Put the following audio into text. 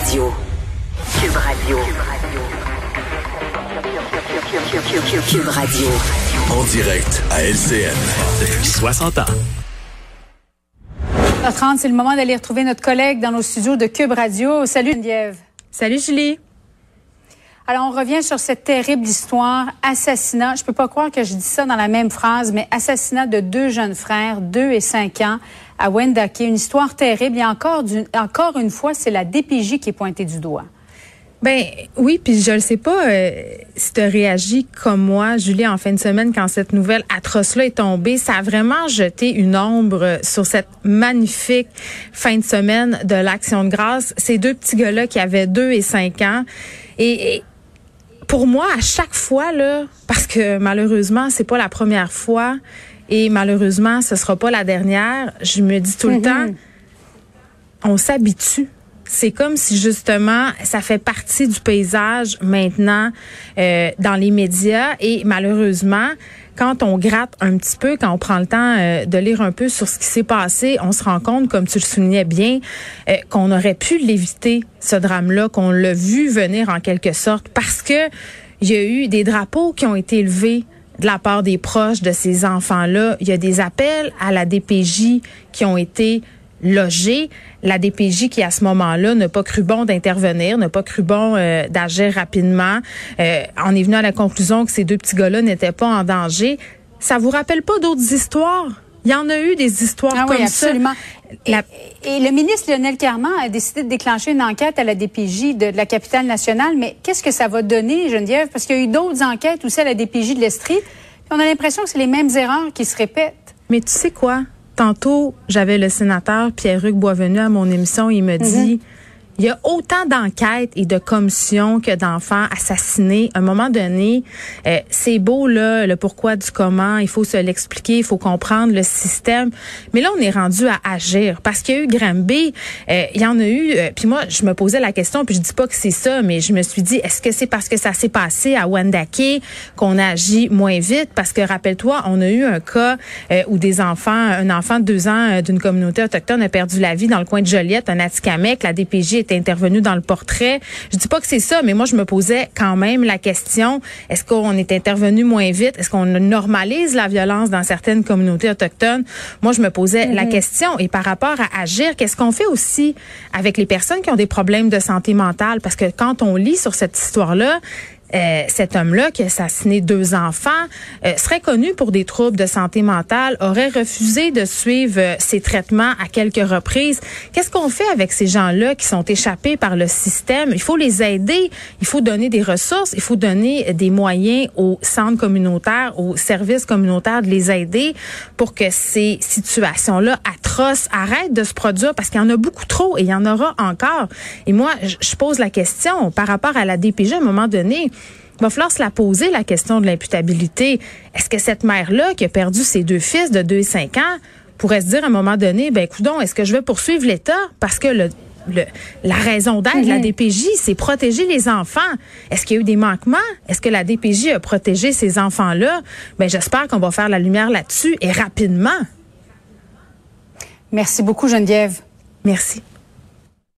Radio. Cube Radio. Cube Radio. En direct à LCN. Depuis 60 ans. 30 c'est le moment d'aller retrouver notre collègue dans nos studios de Cube Radio. Salut Geneviève. Salut Julie. Alors, on revient sur cette terrible histoire, assassinat. Je peux pas croire que je dis ça dans la même phrase, mais assassinat de deux jeunes frères, deux et cinq ans, à Wendake. Une histoire terrible. Et encore, encore une fois, c'est la DPJ qui est pointée du doigt. Ben oui, puis je ne sais pas euh, si tu réagi comme moi, Julie, en fin de semaine quand cette nouvelle atroce-là est tombée. Ça a vraiment jeté une ombre sur cette magnifique fin de semaine de l'Action de grâce. Ces deux petits gars-là qui avaient deux et cinq ans. et, pour moi, à chaque fois, là, parce que malheureusement, c'est pas la première fois et malheureusement, ce sera pas la dernière, je me dis tout le temps, mm-hmm. on s'habitue. C'est comme si justement ça fait partie du paysage maintenant euh, dans les médias et malheureusement quand on gratte un petit peu, quand on prend le temps euh, de lire un peu sur ce qui s'est passé, on se rend compte, comme tu le soulignais bien, euh, qu'on aurait pu l'éviter ce drame-là, qu'on l'a vu venir en quelque sorte, parce que il y a eu des drapeaux qui ont été élevés de la part des proches de ces enfants-là. Il y a des appels à la DPJ qui ont été logés. La DPJ qui, à ce moment-là, n'a pas cru bon d'intervenir, n'a pas cru bon euh, d'agir rapidement. Euh, on est venu à la conclusion que ces deux petits gars-là n'étaient pas en danger. Ça vous rappelle pas d'autres histoires? Il y en a eu des histoires ah comme oui, absolument. ça. Et, le ministre Lionel Carman a décidé de déclencher une enquête à la DPJ de, la capitale nationale. Mais qu'est-ce que ça va donner, Geneviève? Parce qu'il y a eu d'autres enquêtes aussi à la DPJ de l'Estrie. On a l'impression que c'est les mêmes erreurs qui se répètent. Mais tu sais quoi? Tantôt, j'avais le sénateur Pierre-Hugues Boisvenu à mon émission. Il me mhm. dit, il y a autant d'enquêtes et de commissions que d'enfants assassinés. À un moment donné, euh, c'est beau là, le pourquoi du comment. Il faut se l'expliquer, il faut comprendre le système. Mais là, on est rendu à agir parce qu'il y a eu Granby, euh, il y en a eu. Euh, puis moi, je me posais la question, puis je dis pas que c'est ça, mais je me suis dit, est-ce que c'est parce que ça s'est passé à Wendake qu'on agit moins vite? Parce que rappelle-toi, on a eu un cas où des enfants, un enfant de deux ans d'une communauté autochtone a perdu la vie dans le coin de Joliette, un Atikamek. La DPJ intervenu dans le portrait. Je dis pas que c'est ça, mais moi je me posais quand même la question est-ce qu'on est intervenu moins vite? Est-ce qu'on normalise la violence dans certaines communautés autochtones? Moi je me posais la mhm. question et par rapport à agir, qu'est-ce qu'on fait aussi avec les personnes qui ont des problèmes de santé mentale? Parce que quand on lit sur cette histoire là, euh, cet homme-là qui a assassiné deux enfants euh, serait connu pour des troubles de santé mentale, aurait refusé de suivre euh, ses traitements à quelques reprises. Qu'est-ce qu'on fait avec ces gens-là qui sont échappés par le système? Il faut les aider, il faut donner des ressources, il faut donner des moyens aux centres communautaires, aux services communautaires de les aider pour que ces situations-là atroces arrêtent de se produire parce qu'il y en a beaucoup trop et il y en aura encore. Et moi, je pose la question par rapport à la DPG à un moment donné. Il va falloir se la poser, la question de l'imputabilité. Est-ce que cette mère-là, qui a perdu ses deux fils de 2 et 5 ans, pourrait se dire à un moment donné, ben coudon, est-ce que je vais poursuivre l'État? Parce que le, la raison d'être de la mhm. DPJ, c'est protéger les enfants. Est-ce qu'il y a eu des manquements? Est-ce que la DPJ a protégé ces enfants-là? Ben, j'espère qu'on va faire la lumière là-dessus et rapidement. Merci beaucoup, Geneviève. Merci.